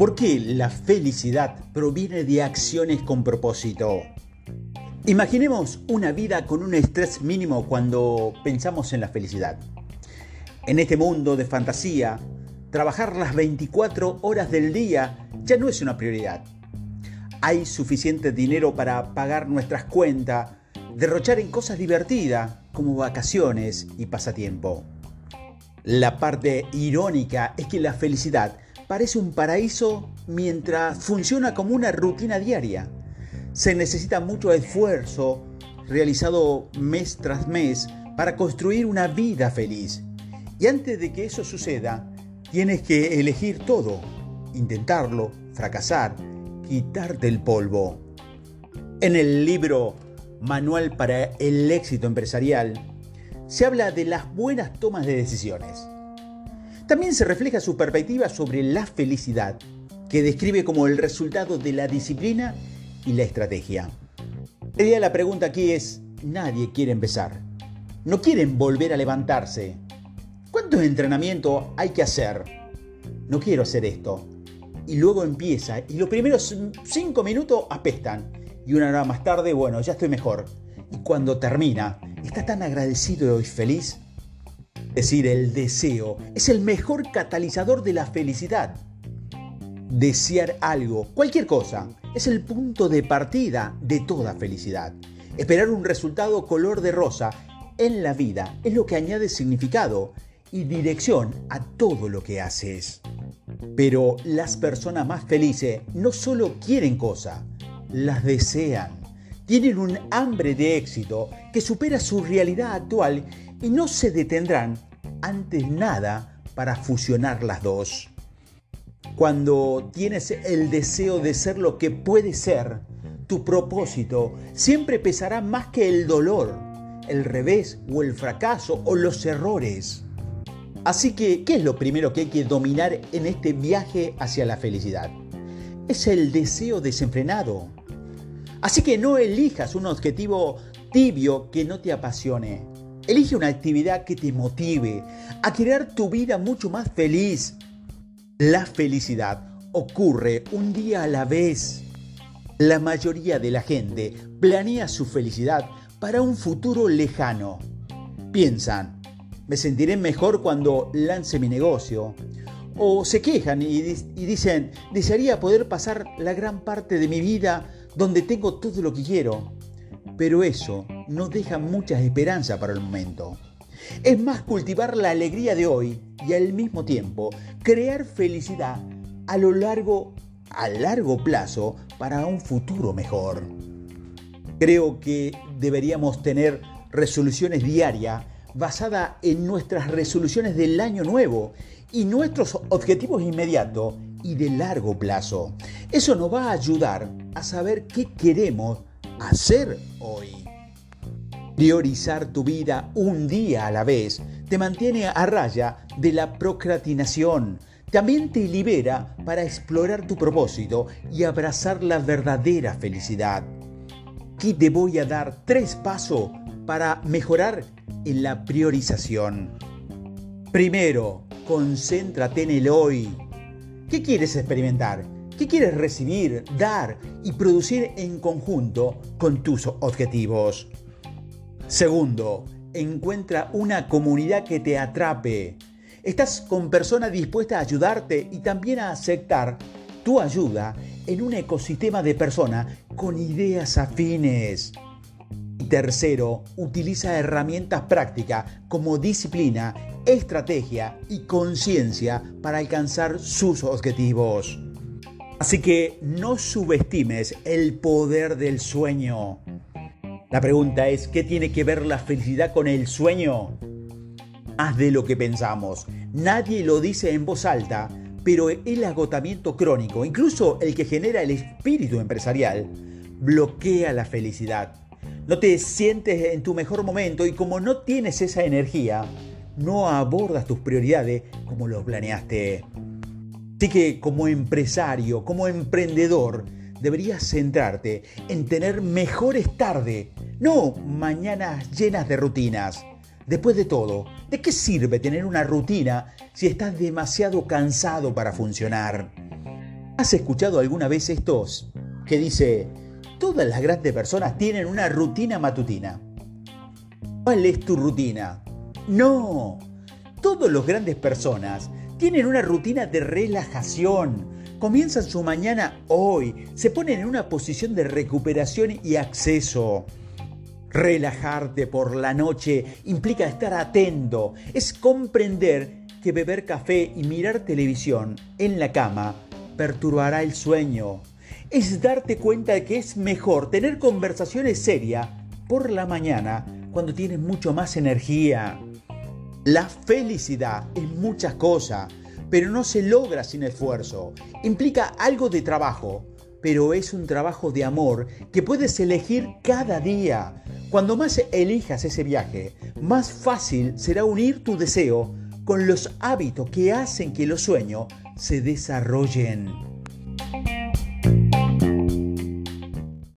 ¿Por qué la felicidad proviene de acciones con propósito? Imaginemos una vida con un estrés mínimo cuando pensamos en la felicidad. En este mundo de fantasía, trabajar las 24 horas del día ya no es una prioridad. Hay suficiente dinero para pagar nuestras cuentas, derrochar en cosas divertidas como vacaciones y pasatiempo. La parte irónica es que la felicidad parece un paraíso mientras funciona como una rutina diaria. Se necesita mucho esfuerzo realizado mes tras mes para construir una vida feliz. Y antes de que eso suceda, tienes que elegir todo, intentarlo, fracasar, quitarte el polvo. En el libro Manual para el éxito empresarial, se habla de las buenas tomas de decisiones. También se refleja su perspectiva sobre la felicidad, que describe como el resultado de la disciplina y la estrategia. La pregunta aquí es, nadie quiere empezar. No quieren volver a levantarse. ¿Cuántos entrenamientos hay que hacer? No quiero hacer esto. Y luego empieza y los primeros cinco minutos apestan. Y una hora más tarde, bueno, ya estoy mejor. Y cuando termina, está tan agradecido y feliz decir, el deseo es el mejor catalizador de la felicidad. Desear algo, cualquier cosa, es el punto de partida de toda felicidad. Esperar un resultado color de rosa en la vida es lo que añade significado y dirección a todo lo que haces. Pero las personas más felices no solo quieren cosas, las desean. Tienen un hambre de éxito que supera su realidad actual y no se detendrán antes nada para fusionar las dos. Cuando tienes el deseo de ser lo que puedes ser, tu propósito siempre pesará más que el dolor, el revés o el fracaso o los errores. Así que, ¿qué es lo primero que hay que dominar en este viaje hacia la felicidad? Es el deseo desenfrenado. Así que no elijas un objetivo tibio que no te apasione. Elige una actividad que te motive a crear tu vida mucho más feliz. La felicidad ocurre un día a la vez. La mayoría de la gente planea su felicidad para un futuro lejano. Piensan, me sentiré mejor cuando lance mi negocio. O se quejan y, dicen, desearía poder pasar la gran parte de mi vida donde tengo todo lo que quiero. Pero eso no deja muchas esperanzas para el momento. Es más cultivar la alegría de hoy y al mismo tiempo crear felicidad a lo largo, a largo plazo para un futuro mejor. Creo que deberíamos tener resoluciones diarias basadas en nuestras resoluciones del año nuevo y nuestros objetivos inmediatos y de largo plazo. Eso nos va a ayudar a saber qué queremos hacer hoy. Priorizar tu vida un día a la vez te mantiene a raya de la procrastinación. También te libera para explorar tu propósito y abrazar la verdadera felicidad. Aquí te voy a dar tres pasos para mejorar en la priorización. Primero, concéntrate en el hoy. ¿Qué quieres experimentar? ¿Qué quieres recibir, dar y producir en conjunto con tus objetivos? Segundo, encuentra una comunidad que te atrape. Estás con personas dispuestas a ayudarte y también a aceptar tu ayuda en un ecosistema de personas con ideas afines. Tercero, utiliza herramientas prácticas como disciplina, estrategia y conciencia para alcanzar sus objetivos. Así que no subestimes el poder del sueño. La pregunta es, ¿qué tiene que ver la felicidad con el sueño? Más de lo que pensamos. Nadie lo dice en voz alta, pero el agotamiento crónico, incluso el que genera el espíritu empresarial, bloquea la felicidad. No te sientes en tu mejor momento y como no tienes esa energía, no abordas tus prioridades como lo planeaste. Así que como empresario, como emprendedor, deberías centrarte en tener mejores tardes, no mañanas llenas de rutinas. Después de todo, ¿de qué sirve tener una rutina si estás demasiado cansado para funcionar? ¿Has escuchado alguna vez estos que dice, todas las grandes personas tienen una rutina matutina? ¿Cuál es tu rutina? No, todas las grandes personas tienen una rutina de relajación. Comienzan su mañana hoy, se ponen en una posición de recuperación y acceso. Relajarte por la noche implica estar atento, es comprender que beber café y mirar televisión en la cama perturbará el sueño. Es darte cuenta de que es mejor tener conversaciones serias por la mañana cuando tienes mucho más energía. La felicidad es muchas cosas, pero no se logra sin esfuerzo. Implica algo de trabajo, pero es un trabajo de amor que puedes elegir cada día. Cuando más elijas ese viaje, más fácil será unir tu deseo con los hábitos que hacen que los sueños se desarrollen.